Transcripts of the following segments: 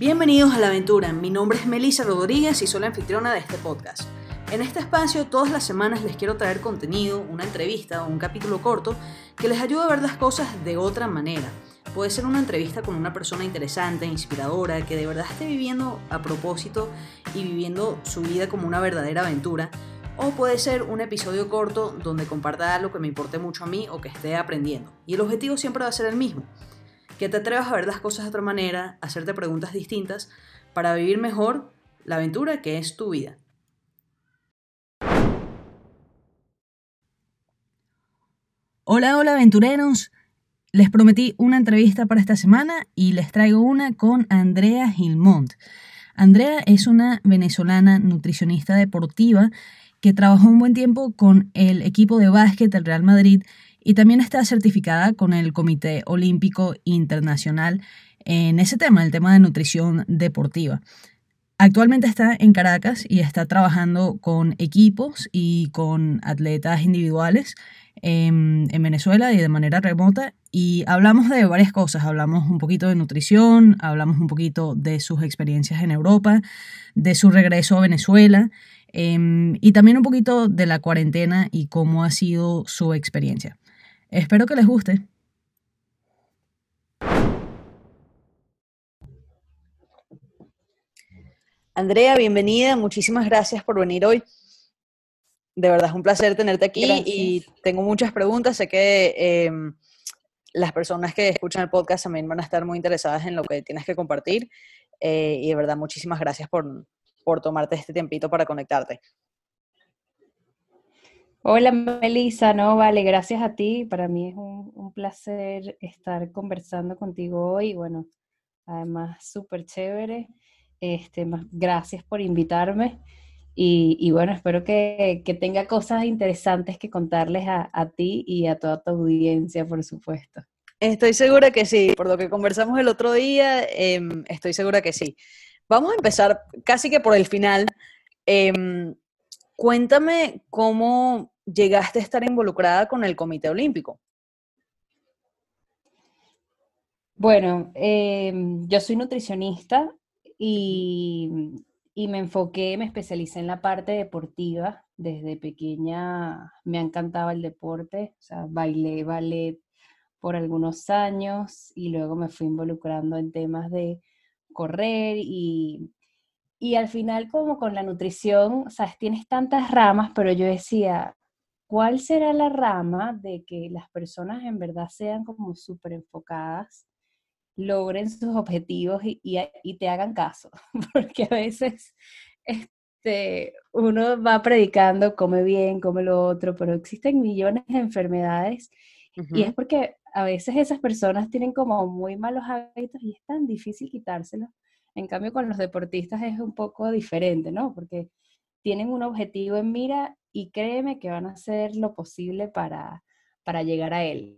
Bienvenidos a la aventura, mi nombre es Melissa Rodríguez y soy la anfitriona de este podcast. En este espacio todas las semanas les quiero traer contenido, una entrevista o un capítulo corto que les ayude a ver las cosas de otra manera. Puede ser una entrevista con una persona interesante, inspiradora, que de verdad esté viviendo a propósito y viviendo su vida como una verdadera aventura. O puede ser un episodio corto donde comparta algo que me importe mucho a mí o que esté aprendiendo. Y el objetivo siempre va a ser el mismo. Que te atrevas a ver las cosas de otra manera, hacerte preguntas distintas para vivir mejor la aventura que es tu vida. Hola, hola aventureros. Les prometí una entrevista para esta semana y les traigo una con Andrea Gilmont. Andrea es una venezolana nutricionista deportiva que trabajó un buen tiempo con el equipo de básquet del Real Madrid y también está certificada con el Comité Olímpico Internacional en ese tema, el tema de nutrición deportiva. Actualmente está en Caracas y está trabajando con equipos y con atletas individuales en, en, Venezuela y de manera remota. Y hablamos de varias cosas. Hablamos un poquito de nutrición, hablamos un poquito de sus experiencias en Europa, de su regreso a Venezuela eh, y también un poquito de la cuarentena y cómo ha sido su experiencia. Espero que les guste. Andrea, bienvenida. Muchísimas gracias por venir hoy. De verdad es un placer tenerte aquí y tengo muchas preguntas. Sé que eh, las personas que escuchan el podcast también van a estar muy interesadas en lo que tienes que compartir. Eh, y de verdad, muchísimas gracias por, por tomarte este tiempito para conectarte. Hola Melissa, no, vale, gracias a ti. Para mí es un, placer estar conversando contigo hoy. Bueno, además súper chévere. Este, gracias por invitarme. Y, bueno, espero que, que, tenga cosas interesantes que contarles a, a, ti y a toda tu audiencia, por supuesto. Estoy segura que sí, por lo que conversamos el otro día, eh, estoy segura que sí. Vamos a empezar casi que por el final. Eh, Cuéntame cómo llegaste a estar involucrada con el Comité Olímpico. Bueno, eh, yo soy nutricionista y, y, me enfoqué, me especialicé en la parte deportiva. Desde pequeña me ha encantado el deporte, o sea, bailé ballet por algunos años y luego me fui involucrando en temas de correr y y al final, como con la nutrición, sea, tienes tantas ramas, pero yo decía, ¿cuál será la rama de que las personas en verdad sean como súper enfocadas, logren sus objetivos y, y, te hagan caso? Porque a veces este, uno va predicando, come bien, come lo otro, pero existen millones de enfermedades y es porque a veces esas personas tienen como muy malos hábitos y es tan difícil quitárselos en cambio, con los deportistas es un poco diferente, ¿no? Porque tienen un objetivo en mira y créeme que van a hacer lo posible para, para llegar a él.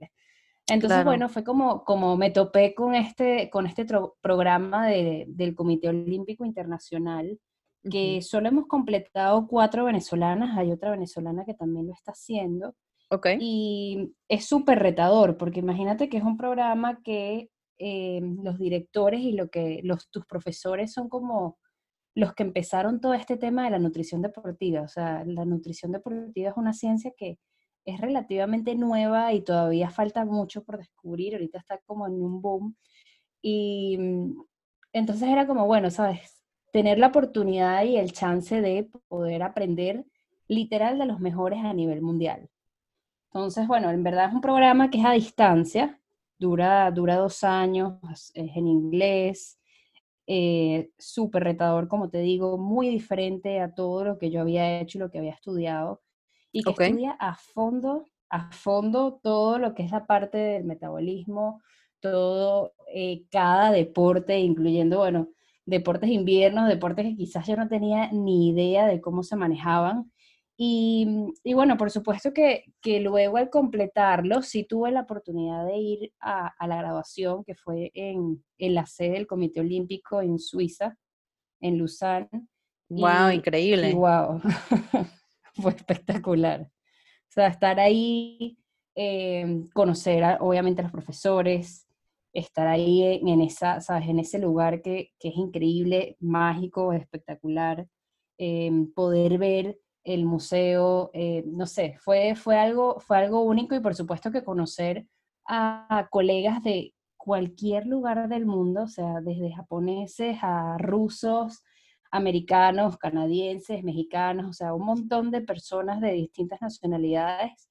Entonces, bueno, fue como, como me topé con este, con este programa de, del Comité Olímpico Internacional, que solo hemos completado cuatro venezolanas, hay otra venezolana que también lo está haciendo. Okay. Y es súper retador, porque imagínate que es un programa que eh, los directores y lo que los, tus profesores son como los que empezaron todo este tema de la nutrición deportiva. O sea, la nutrición deportiva es una ciencia que es relativamente nueva y todavía falta mucho por descubrir. Ahorita está como en un boom. Y mm, entonces era como, bueno, ¿sabes? Tener la oportunidad y el chance de poder aprender literal de los mejores a nivel mundial. Entonces, bueno, en verdad es un programa que es a distancia, dura, dura dos años, es en inglés, eh, súper retador, como te digo, muy diferente a todo lo que yo había hecho y lo que había estudiado, y que okay. estudia a fondo, a fondo todo lo que es la parte del metabolismo, todo, eh, cada deporte, incluyendo, bueno, deportes inviernos, deportes que quizás yo no tenía ni idea de cómo se manejaban, y, y, bueno, por supuesto que, que, luego al completarlo, sí tuve la oportunidad de ir a, a la graduación, que fue en, en, la sede del Comité Olímpico en Suiza, en Lausanne. ¡Wow! Y, increíble. Y, ¡Wow! fue espectacular. O sea, estar ahí, eh, conocer a, obviamente a los profesores, estar ahí en, esa, ¿sabes? en ese lugar que, es increíble, mágico, espectacular, em, poder ver el museo, eh, no sé, fue, fue, algo, fue algo único y por supuesto que conocer a, colegas de cualquier lugar del mundo, o sea, desde japoneses a rusos, americanos, canadienses, mexicanos, o sea, un montón de personas de distintas nacionalidades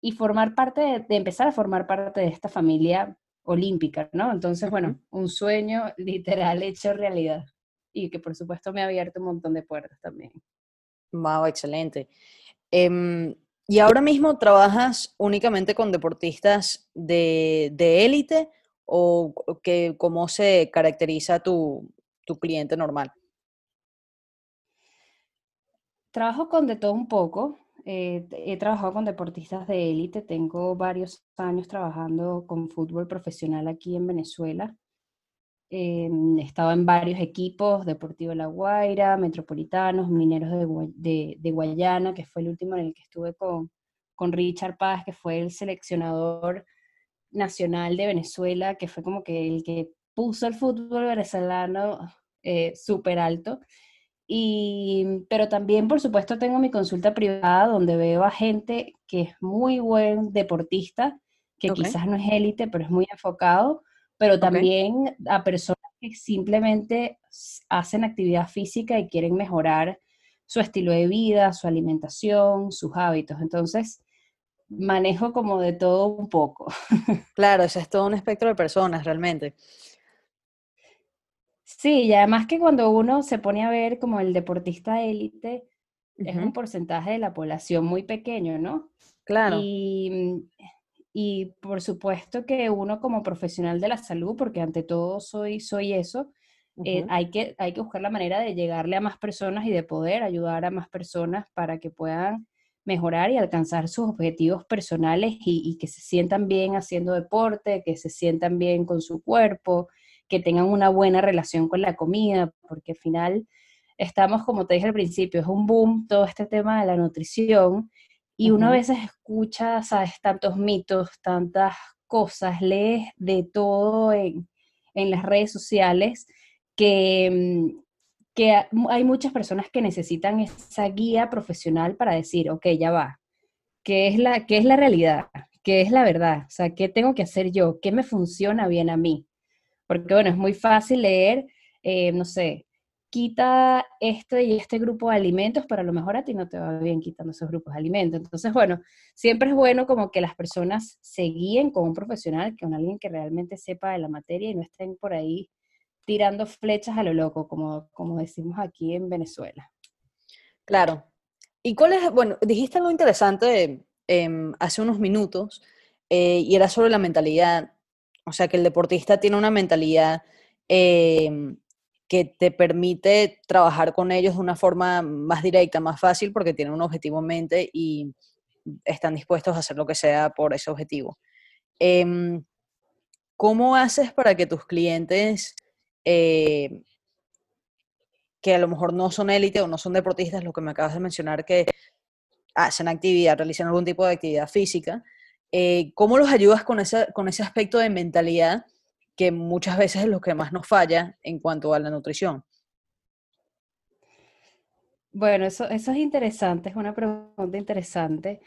y formar parte de, empezar a formar parte de esta familia olímpica, ¿no? Entonces, bueno, un sueño literal hecho realidad y que por supuesto me ha abierto un montón de puertas también. Wow, excelente. Em, ¿Y ahora mismo trabajas únicamente con deportistas de, élite o que, cómo se caracteriza tu, tu cliente normal? Trabajo con de todo un poco. Eh, he trabajado con deportistas de élite. Tengo varios años trabajando con fútbol profesional aquí en Venezuela. Eh, he estado en varios equipos, Deportivo La Guaira, Metropolitanos, Mineros de, de, Guayana, que fue el último en el que estuve con, con Richard Paz, que fue el seleccionador nacional de Venezuela, que fue como que el que puso el fútbol venezolano eh, súper alto. Y, pero también, por supuesto, tengo mi consulta privada donde veo a gente que es muy buen deportista, que quizás no es élite, pero es muy enfocado, pero también a personas que simplemente hacen actividad física y quieren mejorar su estilo de vida, su alimentación, sus hábitos. Entonces, manejo como de todo un poco. Claro, ese es todo un espectro de personas realmente. Sí, y además que cuando uno se pone a ver como el deportista élite, es un porcentaje de la población muy pequeño, ¿no? Claro. Y, y, por supuesto que uno como profesional de la salud, porque ante todo soy, soy eso, eh, hay, que, hay que buscar la manera de llegarle a más personas y de poder ayudar a más personas para que puedan mejorar y alcanzar sus objetivos personales y, y que se sientan bien haciendo deporte, que se sientan bien con su cuerpo, que tengan una buena relación con la comida, porque al final estamos, como te dije al principio, es un boom todo este tema de la nutrición y uno a veces escucha, sabes, tantos mitos, tantas cosas, lees de todo en, las redes sociales que, mm, que hay muchas personas que necesitan esa guía profesional para decir, ok, ya va, ¿qué es la, qué es la realidad? ¿Qué es la verdad? O sea, ¿qué tengo que hacer yo? ¿Qué me funciona bien a mí? Porque bueno, es muy fácil leer, eh, no sé, quita este y este grupo de alimentos, pero a lo mejor a ti no te va bien quitando esos grupos de alimentos. Entonces, bueno, siempre es bueno como que las personas se guíen con un profesional, con alguien que realmente sepa de la materia y no estén por ahí tirando flechas a lo loco, como, como decimos aquí en Venezuela. Claro. ¿Y cuál es, bueno, dijiste algo interesante em, hace unos minutos, eh, y era sobre la mentalidad o sea, que el deportista tiene una mentalidad em, que te permite trabajar con ellos de una forma más directa, más fácil, porque tienen un objetivo en mente y están dispuestos a hacer lo que sea por ese objetivo. Em, ¿Cómo haces para que tus clientes, eh, que a lo mejor no son élite o no son deportistas, lo que me acabas de mencionar, que hacen actividad, realizan algún tipo de actividad física, eh, ¿Cómo los ayudas con ese, con ese aspecto de mentalidad que muchas veces es lo que más nos falla en cuanto a la nutrición? Bueno, eso, eso es interesante, es una pregunta interesante.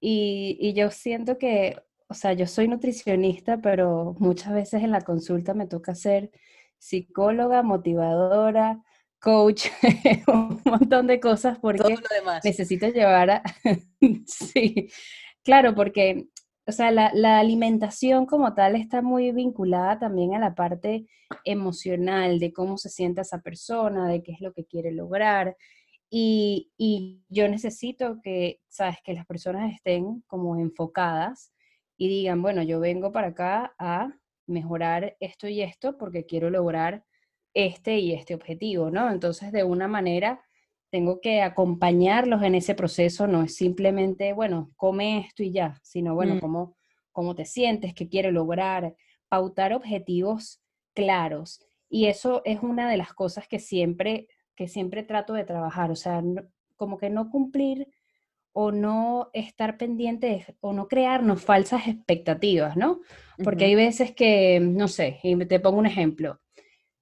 Y, y, yo siento que, o sea, yo soy nutricionista, pero muchas veces en la consulta me toca ser psicóloga, motivadora, coach, un montón de cosas porque necesito llevar a... sí, claro, porque o sea, la, alimentación como tal está muy vinculada también a la parte emocional de cómo se siente esa persona, de qué es lo que quiere lograr. Y, yo necesito que, sabes, que las personas estén como enfocadas y digan, bueno, yo vengo para acá a mejorar esto y esto porque quiero lograr este y este objetivo, ¿no? Entonces, de una manera tengo que acompañarlos en ese proceso, no es simplemente, bueno, come esto y ya, sino, bueno, mm. cómo, te sientes, qué quieres lograr, pautar objetivos claros. Y eso es una de las cosas que siempre, que siempre trato de trabajar, o sea, como que no cumplir o no estar pendientes o no crearnos falsas expectativas, ¿no? Porque hay veces que, no sé, y te pongo un ejemplo.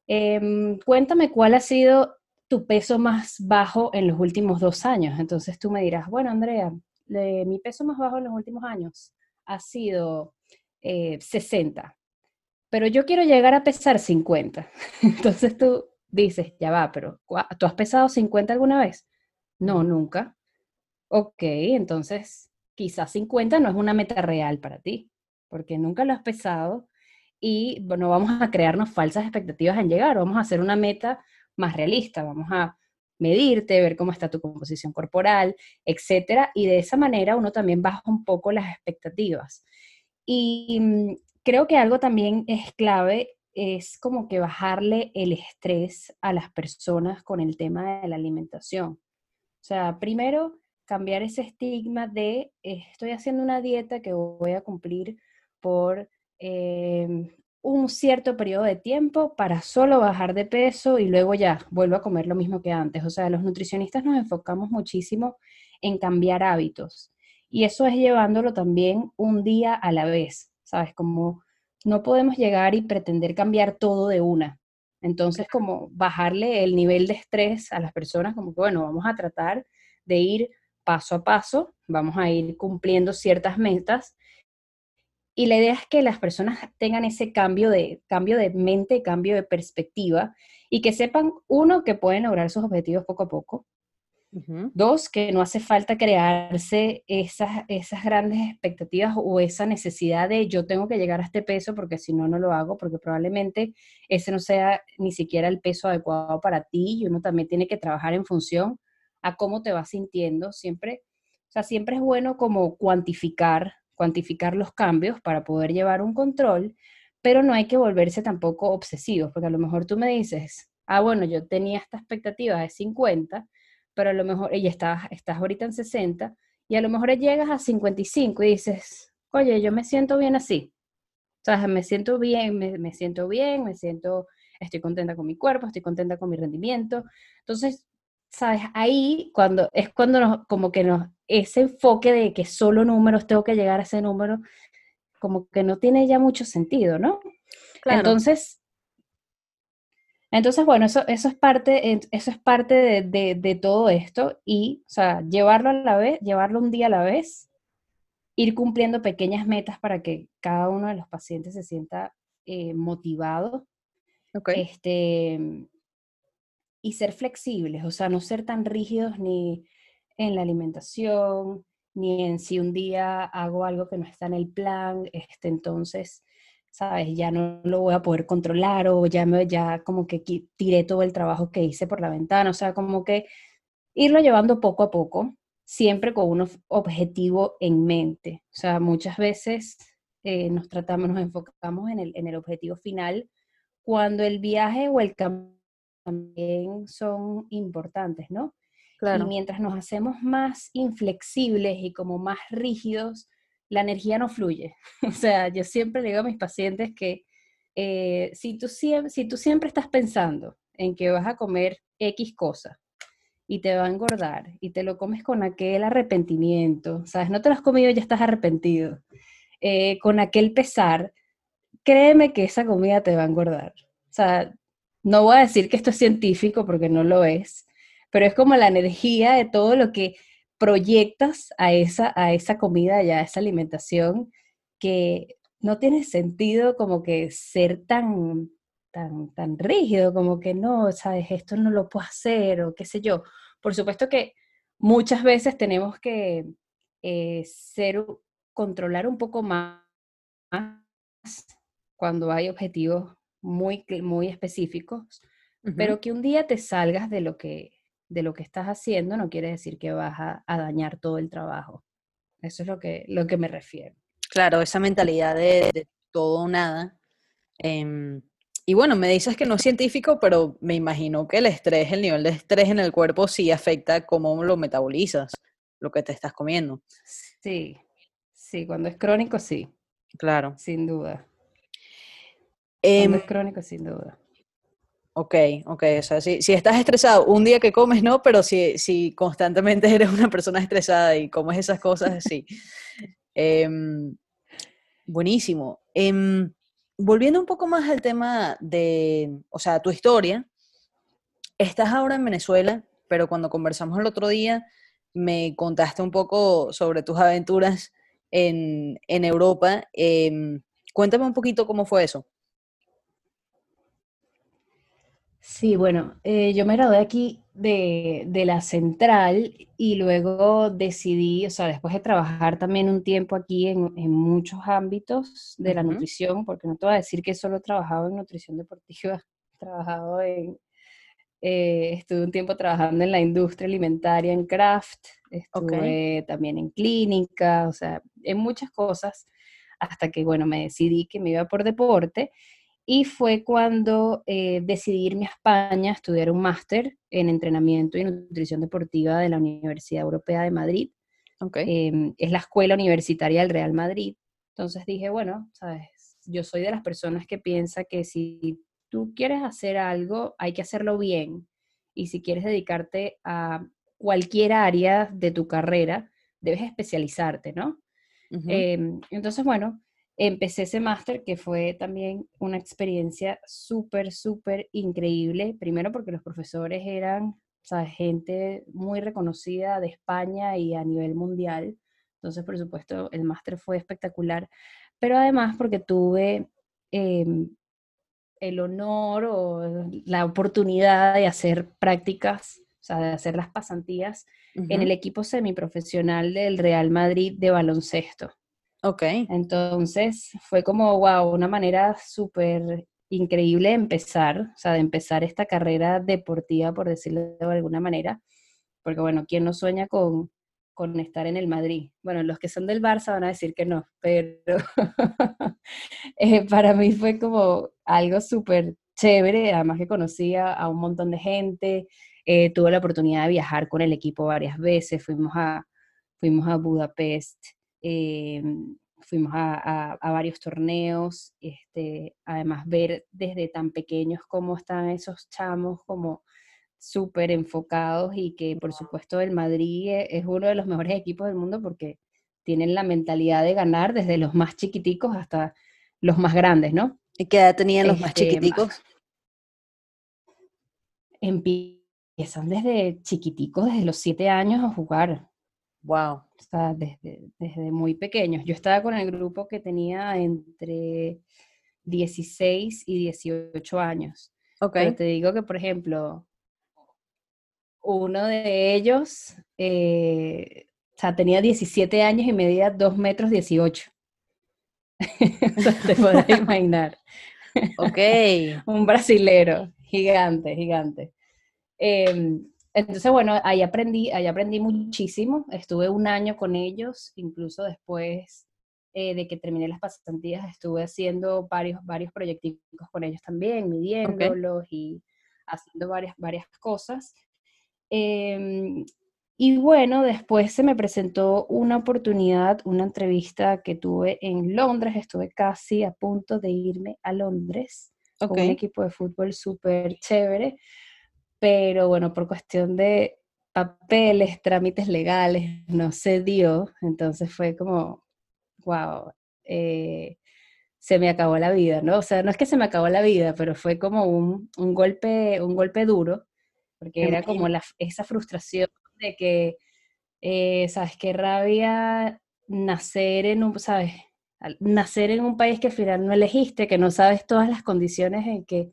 Em, cuéntame cuál ha sido tu peso más bajo en los últimos dos años. Entonces tú me dirás, bueno, Andrea, mi peso más bajo en los últimos años ha sido 60, eh, pero yo quiero llegar a pesar 50. Entonces tú dices, ya va, pero ¿tú has pesado 50 alguna vez? No, nunca. Ok, entonces quizás 50 no es una meta real para ti, porque nunca lo has pesado y bueno, vamos a crearnos falsas expectativas en llegar, vamos a hacer una meta más realista, vamos a medirte, ver cómo está tu composición corporal, etcétera, y de esa manera uno también baja un poco las expectativas. Y mm, creo que algo también es clave es como que bajarle el estrés a las personas con el tema de la alimentación. O sea, primero cambiar ese estigma de estoy haciendo una dieta que voy a cumplir por em, un cierto periodo de tiempo para solo bajar de peso y luego ya vuelvo a comer lo mismo que antes. O sea, los nutricionistas nos enfocamos muchísimo en cambiar hábitos y eso es llevándolo también un día a la vez, ¿sabes? Como no podemos llegar y pretender cambiar todo de una. Entonces, como bajarle el nivel de estrés a las personas, como que, bueno, vamos a tratar de ir paso a paso, vamos a ir cumpliendo ciertas metas y la idea es que las personas tengan ese cambio de, cambio de mente, cambio de perspectiva y que sepan, uno, que pueden lograr sus objetivos poco a poco. Dos, que no hace falta crearse esas, esas grandes expectativas o esa necesidad de yo tengo que llegar a este peso porque si no, no lo hago, porque probablemente ese no sea ni siquiera el peso adecuado para ti y uno también tiene que trabajar en función a cómo te vas sintiendo. Siempre, o sea, siempre es bueno como cuantificar cuantificar los cambios para poder llevar un control, pero no hay que volverse tampoco obsesivos, porque a lo mejor tú me dices, ah, bueno, yo tenía esta expectativa de 50, pero a lo mejor ella estás, estás ahorita en 60, y a lo mejor llegas a 55 y dices, oye, yo me siento bien así. O sea, me siento bien, me, me siento bien, me siento, estoy contenta con mi cuerpo, estoy contenta con mi rendimiento. Entonces, ¿sabes? Ahí cuando, es cuando nos, como que nos, ese enfoque de que solo números tengo que llegar a ese número, como que no tiene ya mucho sentido, ¿no? Entonces, entonces, bueno, eso, eso es parte, eso es parte de, de, todo esto y, o sea, llevarlo a la vez, llevarlo un día a la vez, ir cumpliendo pequeñas metas para que cada uno de los pacientes se sienta eh, motivado. Este, y ser flexibles, o sea, no ser tan rígidos ni en la alimentación, ni en si un día hago algo que no está en el plan, este, entonces, sabes, ya no lo voy a poder controlar o ya, me, ya como que tiré todo el trabajo que hice por la ventana, o sea, como que irlo llevando poco a poco, siempre con un objetivo en mente. O sea, muchas veces eh, nos tratamos, nos enfocamos en el, en el objetivo final, cuando el viaje o el camino también son importantes, ¿no? Claro. Y mientras nos hacemos más inflexibles y como más rígidos, la energía no fluye. O sea, yo siempre digo a mis pacientes que eh, si, tú siempre, si tú siempre estás pensando en que vas a comer X cosa y te va a engordar y te lo comes con aquel arrepentimiento, ¿sabes? No te lo has comido y ya estás arrepentido, eh, con aquel pesar, créeme que esa comida te va a engordar. O sea, no voy a decir que esto es científico porque no lo es, pero es como la energía de todo lo que proyectas a esa, a esa comida y a esa alimentación que no tiene sentido como que ser tan, tan, tan rígido, como que no, sabes, esto no lo puedo hacer o qué sé yo. Por supuesto que muchas veces tenemos que eh, ser, controlar un poco más cuando hay objetivos muy, muy específicos, pero que un día te salgas de lo que, de lo que estás haciendo no quiere decir que vas a, dañar todo el trabajo. Eso es lo que, lo que me refiero. Claro, esa mentalidad de, todo o nada. Em, y bueno, me dices que no es científico, pero me imagino que el estrés, el nivel de estrés en el cuerpo sí afecta cómo lo metabolizas, lo que te estás comiendo. Sí, sí, cuando es crónico sí. Claro. Sin duda. Eh, es crónico, sin duda. Ok, ok, o sea, si, estás estresado, un día que comes no, pero si, si constantemente eres una persona estresada y comes esas cosas, sí. Em, buenísimo. Em, volviendo un poco más al tema de, o sea, tu historia, estás ahora en Venezuela, pero cuando conversamos el otro día, me contaste un poco sobre tus aventuras en, Europa. Em, cuéntame un poquito cómo fue eso. Sí, bueno, eh, yo me gradué aquí de, la central y luego decidí, o sea, después de trabajar también un tiempo aquí en, muchos ámbitos de la nutrición, porque no te voy a decir que solo he trabajado en nutrición deportiva, he trabajado en, eh, estuve un tiempo trabajando en la industria alimentaria, en craft, estuve también en clínica, o sea, en muchas cosas, hasta que, bueno, me decidí que me iba por deporte y fue cuando eh, decidí irme a España a estudiar un máster en entrenamiento y nutrición deportiva de la Universidad Europea de Madrid. Em, es la escuela universitaria del Real Madrid. Entonces dije, bueno, sabes, yo soy de las personas que piensa que si tú quieres hacer algo, hay que hacerlo bien. Y si quieres dedicarte a cualquier área de tu carrera, debes especializarte, ¿no? Em, entonces, bueno, empecé ese máster que fue también una experiencia súper, súper increíble. Primero porque los profesores eran gente muy reconocida de España y a nivel mundial. Entonces, por supuesto, el máster fue espectacular. Pero además porque tuve em, el honor o la oportunidad de hacer prácticas, o sea, de hacer las pasantías en el equipo semiprofesional del Real Madrid de baloncesto. Ok. Entonces fue como, wow, una manera súper increíble de empezar, o sea, de empezar esta carrera deportiva, por decirlo de alguna manera, porque bueno, ¿quién no sueña con, con estar en el Madrid? Bueno, los que son del Barça van a decir que no, pero eh, para mí fue como algo súper chévere, además que conocía a un montón de gente, eh, tuve la oportunidad de viajar con el equipo varias veces, fuimos a, fuimos a Budapest, eh, fuimos a, varios torneos, este, además ver desde tan pequeños cómo están esos chamos como súper enfocados y que por supuesto el Madrid e, es uno de los mejores equipos del mundo porque tienen la mentalidad de ganar desde los más chiquiticos hasta los más grandes, ¿no? ¿Y qué edad tenían los más este, chiquiticos? Empiezan desde chiquiticos, desde los siete años a jugar. Wow. O sea, desde, desde muy pequeños. Yo estaba con el grupo que tenía entre 16 y 18 años. Ok. Pero te digo que, por ejemplo, uno de ellos, eh, o sea, tenía 17 años y medía 2 metros 18. te podrás imaginar. Ok. Un brasilero, gigante, gigante. Eh, entonces, bueno, ahí aprendí, ahí aprendí muchísimo. Estuve un año con ellos, incluso después eh, de que terminé las pasantías, estuve haciendo varios, varios proyectos con ellos también, midiéndolos y haciendo varias, varias cosas. Em, y bueno, después se me presentó una oportunidad, una entrevista que tuve en Londres. Estuve casi a punto de irme a Londres con un equipo de fútbol súper chévere pero bueno, por cuestión de papeles, trámites legales, no se dio, entonces fue como, wow, eh, se me acabó la vida, ¿no? O sea, no es que se me acabó la vida, pero fue como un, golpe, un golpe duro, porque era como la, esa frustración de que, eh, ¿sabes? Qué rabia nacer en un, ¿sabes? Nacer en un país que al final no elegiste, que no sabes todas las condiciones en que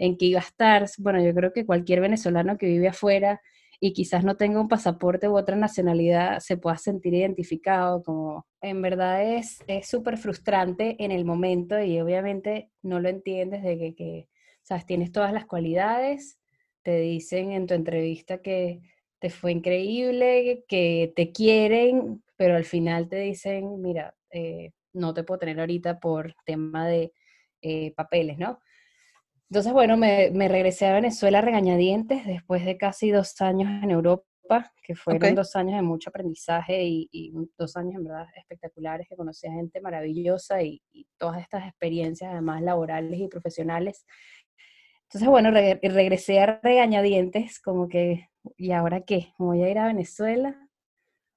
en a estar. Bueno, yo creo que cualquier venezolano que vive afuera y quizás no tenga un pasaporte u otra nacionalidad se pueda sentir identificado, como en verdad es súper frustrante en el momento y obviamente no lo entiendes de que, que, sabes, tienes todas las cualidades, te dicen en tu entrevista que te fue increíble, que te quieren, pero al final te dicen, mira, eh, no te puedo tener ahorita por tema de eh, papeles, ¿no? Entonces, bueno, me, regresé a Venezuela regañadientes después de casi dos años en Europa, que fueron dos años de mucho aprendizaje y, dos años en verdad espectaculares, que conocí a gente maravillosa y, todas estas experiencias, además laborales y profesionales. Entonces, bueno, regresé a regañadientes, como que, ¿y ahora qué? ¿Voy a ir a Venezuela?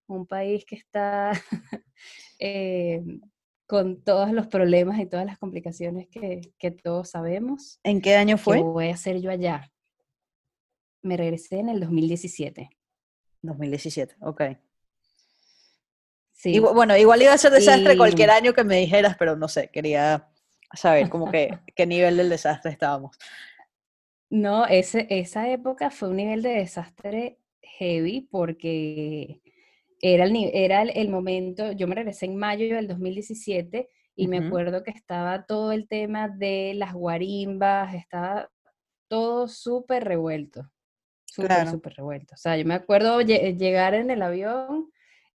Un país que está eh, con todos los problemas y todas las complicaciones que, que, todos sabemos. ¿En qué año fue? ¿Qué voy a hacer yo allá? Me regresé en el 2017. 2017, ok. Sí. bueno, igual iba a ser desastre cualquier año que me dijeras, pero no sé, quería saber como que qué nivel del desastre estábamos. No, ese, esa época fue un nivel de desastre heavy porque era el, era el, momento, yo me regresé en mayo del 2017 y me acuerdo que estaba todo el tema de las guarimbas, estaba todo súper revuelto, súper, súper revuelto. O sea, yo me acuerdo llegar en el avión,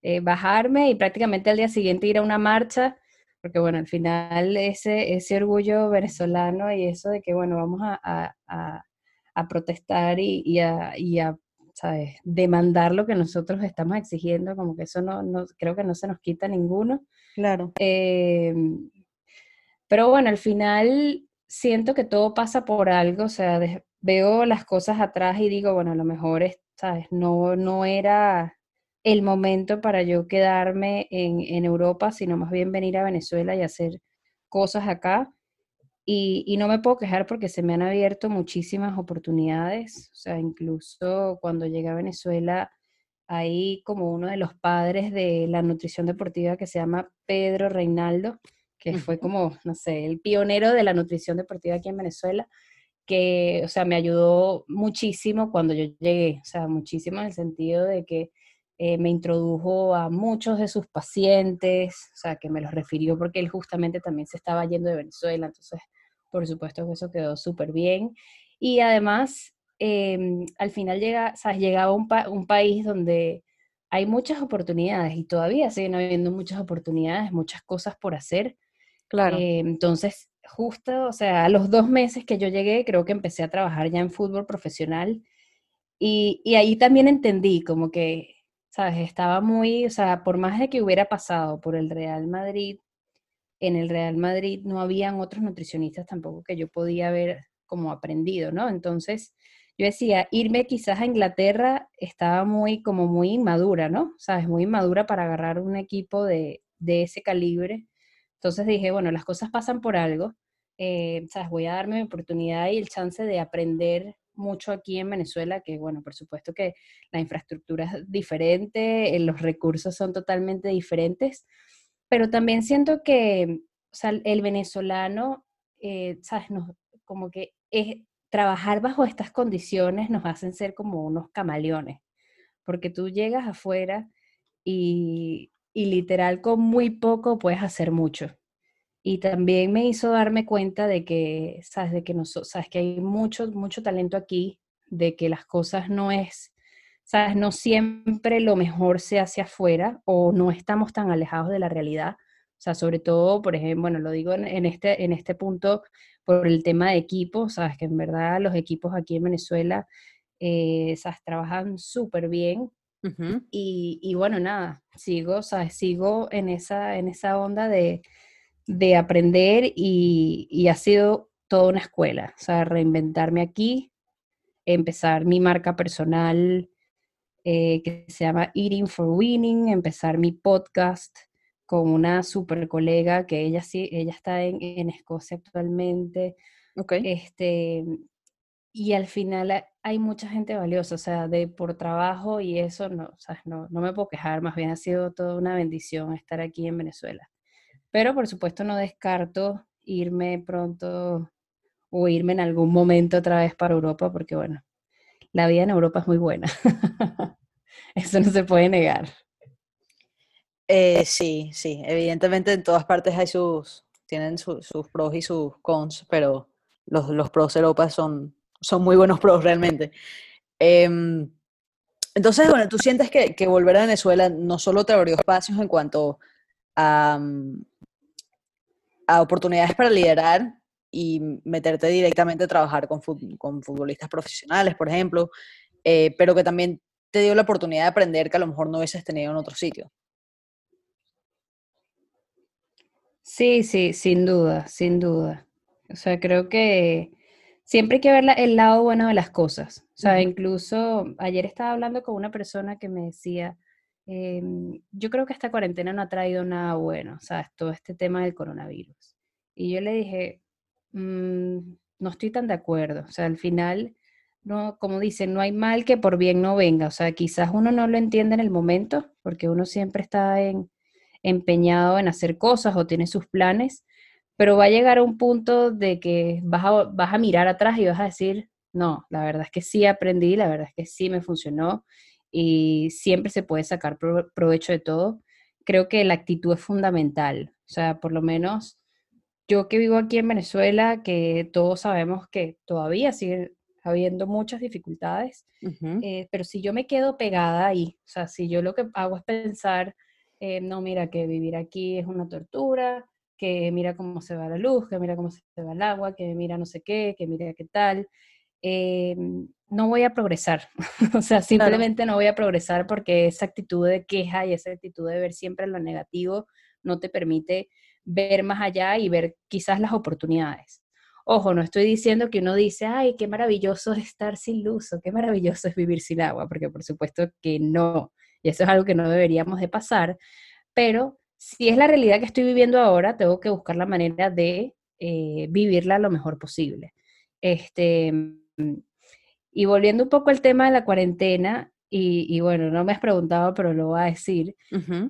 eh, bajarme y prácticamente al día siguiente ir a una marcha porque bueno, al final ese, ese orgullo venezolano y eso de que, bueno, vamos a, protestar y, a, ¿sabes? demandar lo que nosotros estamos exigiendo, como que eso no, no creo que no se nos quita ninguno. Claro. Em, pero bueno, al final siento que todo pasa por algo, o sea, veo las cosas atrás y digo, bueno, a lo mejor, es, ¿sabes? No, no era el momento para yo quedarme en, Europa, sino más bien venir a Venezuela y hacer cosas acá. Y, no me puedo quejar porque se me han abierto muchísimas oportunidades. O sea, incluso cuando llegué a Venezuela, hay como uno de los padres de la nutrición deportiva que se llama Pedro Reinaldo, que fue como, no sé, el pionero de la nutrición deportiva aquí en Venezuela, que, o sea, me ayudó muchísimo cuando yo llegué, o sea, muchísimo en el sentido de que eh, me introdujo a muchos de sus pacientes, o sea, que me los refirió porque él justamente también se estaba yendo de Venezuela, entonces, por supuesto que eso quedó súper bien. Y además, em, al final llega, ¿sabes? llegaba un, un país donde hay muchas oportunidades y todavía siguen habiendo muchas oportunidades, muchas cosas por hacer. Claro. Eh, entonces, justo, o sea, a los dos meses que yo llegué, creo que empecé a trabajar ya en fútbol profesional y, y ahí también entendí como que ¿sabes? Estaba muy, o sea, por más de que hubiera pasado por el Real Madrid, en el Real Madrid no habían otros nutricionistas tampoco que yo podía haber como aprendido, ¿no? Entonces, yo decía, irme quizás a Inglaterra estaba muy, como muy inmadura, ¿no? ¿Sabes? Muy inmadura para agarrar un equipo de, de ese calibre. Entonces dije, bueno, las cosas pasan por algo, eh, ¿sabes? Voy a darme mi oportunidad y el chance de aprender mucho aquí en Venezuela, que bueno, por supuesto que la infraestructura es diferente, eh, los recursos son totalmente diferentes, pero también siento que el venezolano, eh, ¿sabes? como que es, trabajar bajo estas condiciones nos hacen ser como unos camaleones, porque tú llegas afuera y, y literal con muy poco puedes hacer mucho y también me hizo darme cuenta de que, sabes, de que, no, sabes, que hay mucho, mucho talento aquí, de que las cosas no es, sabes, no siempre lo mejor se hace afuera o no estamos tan alejados de la realidad. O sea, sobre todo, por ejemplo, bueno, lo digo en, este, en este punto por el tema de equipos, sabes, que en verdad los equipos aquí en Venezuela, eh, sabes, trabajan súper bien. y, y, bueno, nada, sigo, sabes, sigo en esa, en esa onda de, de aprender y, ha sido toda una escuela, o sea, reinventarme aquí, empezar mi marca personal eh, que se llama Eating for Winning, empezar mi podcast con una super colega que ella sí, ella está en, Escocia actualmente. Okay. Este, y al final hay mucha gente valiosa, o sea, de por trabajo y eso, no, o sea, no, no me puedo quejar, más bien ha sido toda una bendición estar aquí en Venezuela. Pero por supuesto no descarto irme pronto o irme en algún momento otra vez para Europa, porque bueno, la vida en Europa es muy buena. Eso no se puede negar. Eh, sí, sí, evidentemente en todas partes hay sus, tienen sus pros y sus cons, pero los, los pros de Europa son, son muy buenos pros realmente. Em, entonces, bueno, tú sientes que, que, volver a Venezuela no solo te abrió espacios en cuanto a, a oportunidades para liderar y meterte directamente a trabajar con, con futbolistas profesionales, por ejemplo, eh, pero que también te dio la oportunidad de aprender que a lo mejor no hubieses tenido en otro sitio. Sí, sí, sin duda, sin duda. O sea, creo que, siempre hay que ver el lado bueno de las cosas. O sea, incluso ayer estaba hablando con una persona que me decía, em, yo creo que esta cuarentena no ha traído nada bueno, sea, todo este tema del coronavirus. Y yo le dije, mm, no estoy tan de acuerdo. O sea, al final, no, como dicen, no hay mal que por bien no venga. O sea, quizás uno no lo entiende en el momento, porque uno siempre está empeñado en hacer cosas o tiene sus planes, pero va a llegar a un punto de que vas a, vas a mirar atrás y vas a decir, no, la verdad es que sí aprendí, la verdad es que sí me funcionó y siempre se puede sacar provecho de todo. Creo que la actitud es fundamental, o sea, por lo menos yo que vivo aquí en Venezuela, que todos sabemos que todavía sigue habiendo muchas dificultades, eh, pero si yo me quedo pegada ahí, o sea, si yo lo que hago es pensar, eh, no, mira, que vivir aquí es una tortura, que mira cómo se va la luz, que mira cómo se va el agua, que mira no sé qué, que mira qué tal, eh, no voy a progresar. o sea, simplemente no voy a progresar porque esa actitud de queja y esa actitud de ver siempre lo negativo no te permite ver más allá y ver quizás las oportunidades. Ojo, no estoy diciendo que uno dice, ay, qué maravilloso es estar sin luz o qué maravilloso es vivir sin agua, porque por supuesto que no, y eso es algo que no deberíamos de pasar, pero si es la realidad que estoy viviendo ahora, tengo que buscar la manera de eh, vivirla lo mejor posible. Este, y volviendo un poco al tema de la cuarentena, y, bueno, no me has preguntado, pero lo voy a decir,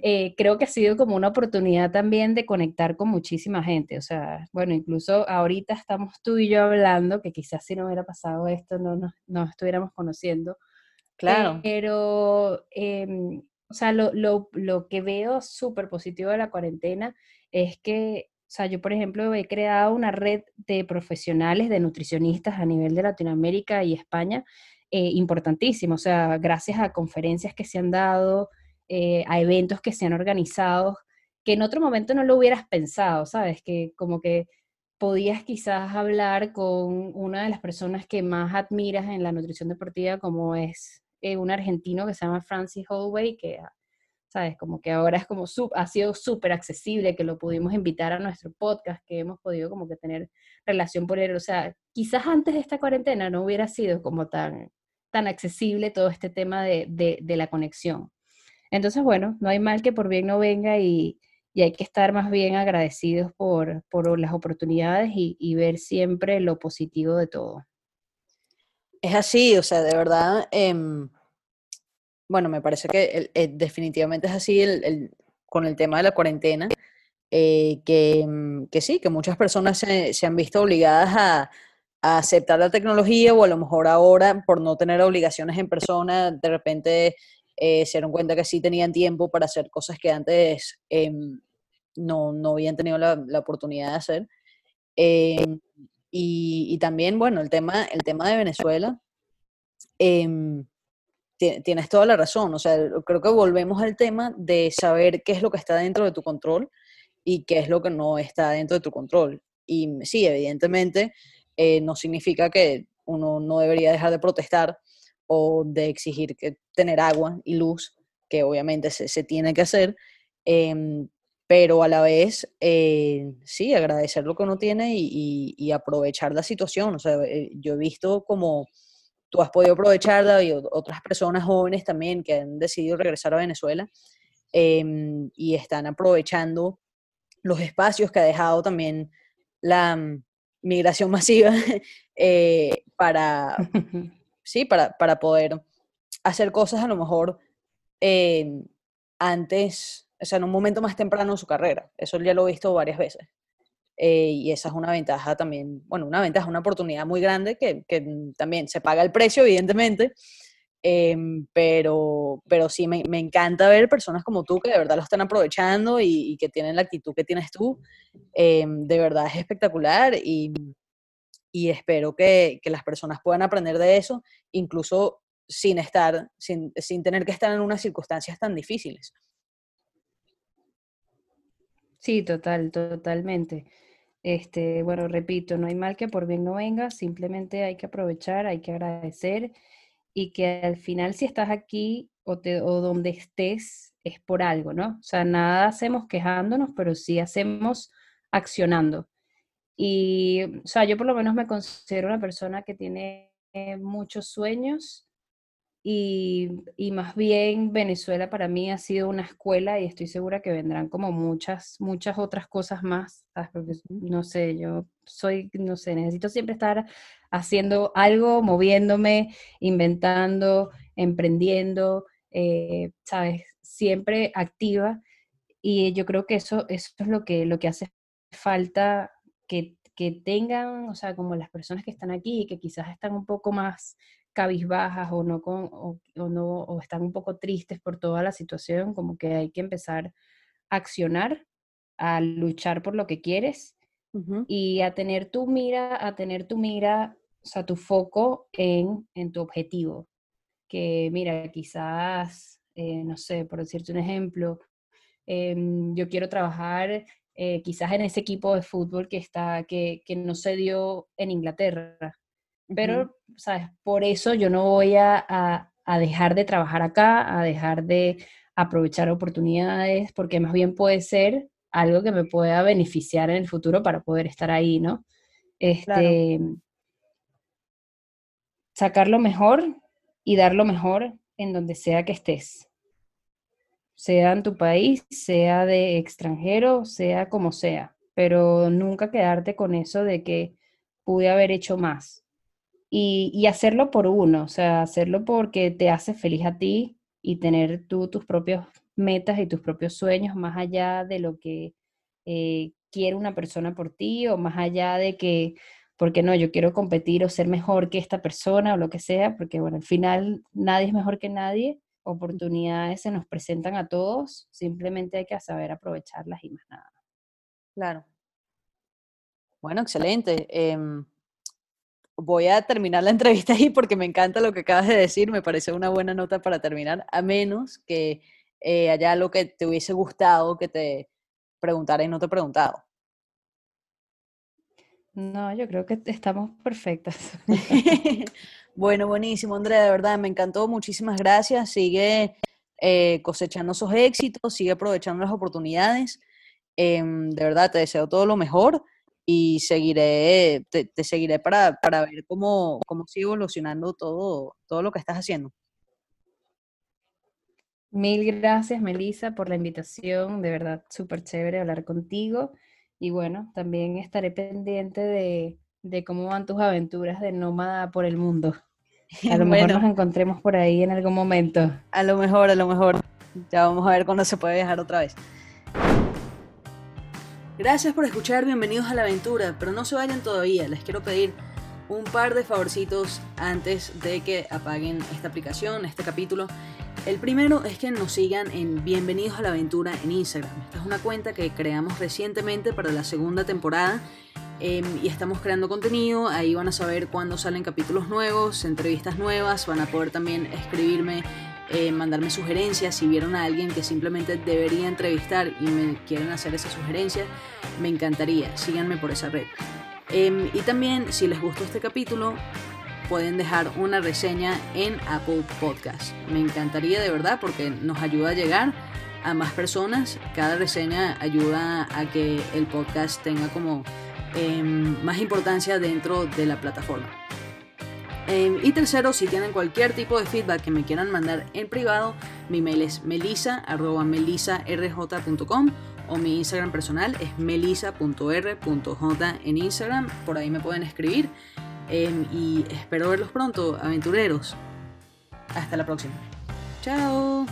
eh, creo que ha sido como una oportunidad también de conectar con muchísima gente. O sea, bueno, incluso ahorita estamos tú y yo hablando, que quizás si no hubiera pasado esto, no nos no estuviéramos conociendo. Claro. Pero, em, o sea, lo, lo, lo que veo súper positivo de la cuarentena es que sea, yo, por ejemplo, he creado una red de profesionales, de nutricionistas a nivel de Latinoamérica y España, eh, importantísimo. O sea, gracias a conferencias que se han dado, eh, a eventos que se han organizado, que en otro momento no lo hubieras pensado, ¿sabes? Que como que podías quizás hablar con una de las personas que más admiras en la nutrición deportiva, como es eh, un argentino que se llama Francis Holloway, que ¿sabes? Como que ahora es como, ha sido súper accesible, que lo pudimos invitar a nuestro podcast, que hemos podido como que tener relación por él. O sea, quizás antes de esta cuarentena no hubiera sido como tan, tan accesible todo este tema de, de, la conexión. Entonces, bueno, no hay mal que por bien no venga y, y hay que estar más bien agradecidos por, por las oportunidades y, ver siempre lo positivo de todo. Es así, o sea, de verdad, eh, bueno, me parece que eh, definitivamente es así con el tema de la cuarentena, eh, mm, que, sí, que muchas personas se, han visto obligadas a, aceptar la tecnología o a lo mejor ahora por no tener obligaciones en persona, de repente eh, se dieron cuenta que sí tenían tiempo para hacer cosas que antes em, no, no, habían tenido la, oportunidad de hacer. Em, y, y, también, bueno, el tema, el tema de Venezuela. Tienes toda la razón. O sea, creo que volvemos al tema de saber qué es lo que está dentro de tu control y qué es lo que no está dentro de tu control. Y sí, evidentemente, eh, no significa que uno no debería dejar de protestar o de exigir que tener agua y luz, que obviamente se, tiene que hacer, em, pero a la vez, eh, sí, agradecer lo que uno tiene y, y, aprovechar la situación. O sea, eh, yo he visto como tú has podido aprovecharla y otras personas jóvenes también que han decidido regresar a Venezuela em, y están aprovechando los espacios que ha dejado también la mm, migración masiva eh, para, sí, para, para, poder hacer cosas a lo mejor em, antes, o sea, en un momento más temprano en su carrera. Eso ya lo he visto varias veces. Eh, y esa es una ventaja también, bueno, una ventaja, una oportunidad muy grande que, también se paga el precio, evidentemente, em, pero, pero sí me, encanta ver personas como tú que de verdad lo están aprovechando y, que tienen la actitud que tienes tú. Em, de verdad es espectacular y, y espero que, que, las personas puedan aprender de eso, incluso sin estar, sin, sin tener que estar en unas circunstancias tan difíciles. Sí, total, totalmente. Este, bueno, repito, no hay mal que por bien no venga, simplemente hay que aprovechar, hay que agradecer y que al final si estás aquí o, o donde estés es por algo, ¿no? O sea, nada hacemos quejándonos, pero sí hacemos accionando. Y, o sea, yo por lo menos me considero una persona que tiene muchos sueños y, y, más bien Venezuela para mí ha sido una escuela y estoy segura que vendrán como muchas, muchas otras cosas más, ¿sabes? Porque, no sé, yo soy, no sé, necesito siempre estar haciendo algo, moviéndome, inventando, emprendiendo, eh, ¿sabes? Siempre activa y yo creo que eso, eso es lo que, lo que hace falta que, que tengan, o sea, como las personas que están aquí, que quizás están un poco más cabizbajas o no, con, o, no o están un poco tristes por toda la situación, como que hay que empezar a accionar, a luchar por lo que quieres y a tener tu mira, a tener tu mira, o sea, tu foco en, en tu objetivo. Que mira, quizás, eh, no sé, por decirte un ejemplo, em, yo quiero trabajar eh, quizás en ese equipo de fútbol que, está, que, que no se dio en Inglaterra pero, ¿sabes? Por eso yo no voy a, dejar de trabajar acá, a dejar de aprovechar oportunidades, porque más bien puede ser algo que me pueda beneficiar en el futuro para poder estar ahí, ¿no? Este, Sacar lo mejor y dar lo mejor en donde sea que estés. Sea en tu país, sea de extranjero, sea como sea. Pero nunca quedarte con eso de que pude haber hecho más y, hacerlo por uno, o sea, hacerlo porque te hace feliz a ti y tener tú tus propios metas y tus propios sueños más allá de lo que eh, quiere una persona por ti o más allá de que, porque no, yo quiero competir o ser mejor que esta persona o lo que sea, porque bueno, al final nadie es mejor que nadie, oportunidades se nos presentan a todos, simplemente hay que saber aprovecharlas y más nada. Claro. Bueno, excelente. Em, voy a terminar la entrevista ahí porque me encanta lo que acabas de decir, me parece una buena nota para terminar, a menos que eh, haya algo que te hubiese gustado que te preguntara y no te he preguntado. No, yo creo que estamos perfectas. bueno, buenísimo, Andrea, de verdad, me encantó, muchísimas gracias, sigue eh, cosechando esos éxitos, sigue aprovechando las oportunidades, em, de verdad, te deseo todo lo mejor y seguiré, te, seguiré para, para, ver cómo, cómo sigue evolucionando todo, todo lo que estás haciendo. Mil gracias, Melissa, por la invitación. De verdad, súper chévere hablar contigo. Y bueno, también estaré pendiente de, de, cómo van tus aventuras de nómada por el mundo. A lo mejor nos encontremos por ahí en algún momento. A lo mejor, a lo mejor. Ya vamos a ver cuándo se puede viajar otra vez. Gracias por escuchar, bienvenidos a la aventura, pero no se vayan todavía, les quiero pedir un par de favorcitos antes de que apaguen esta aplicación, este capítulo. El primero es que nos sigan en Bienvenidos a la Aventura en Instagram. Esta es una cuenta que creamos recientemente para la segunda temporada em, y estamos creando contenido. Ahí van a saber cuándo salen capítulos nuevos, entrevistas nuevas, van a poder también escribirme eh, mandarme sugerencias, si vieron a alguien que simplemente debería entrevistar y me quieren hacer esa sugerencia, me encantaría, síganme por esa red. Em, y también, si les gustó este capítulo, pueden dejar una reseña en Apple Podcast. Me encantaría de verdad porque nos ayuda a llegar a más personas. Cada reseña ayuda a que el podcast tenga como em, más importancia dentro de la plataforma. Em, y tercero, si tienen cualquier tipo de feedback que me quieran mandar en privado, mi mail es melisa.melisarj.com o mi Instagram personal es melisa.r.j en Instagram. Por ahí me pueden escribir. Em, y espero verlos pronto, aventureros. Hasta la próxima. Chao.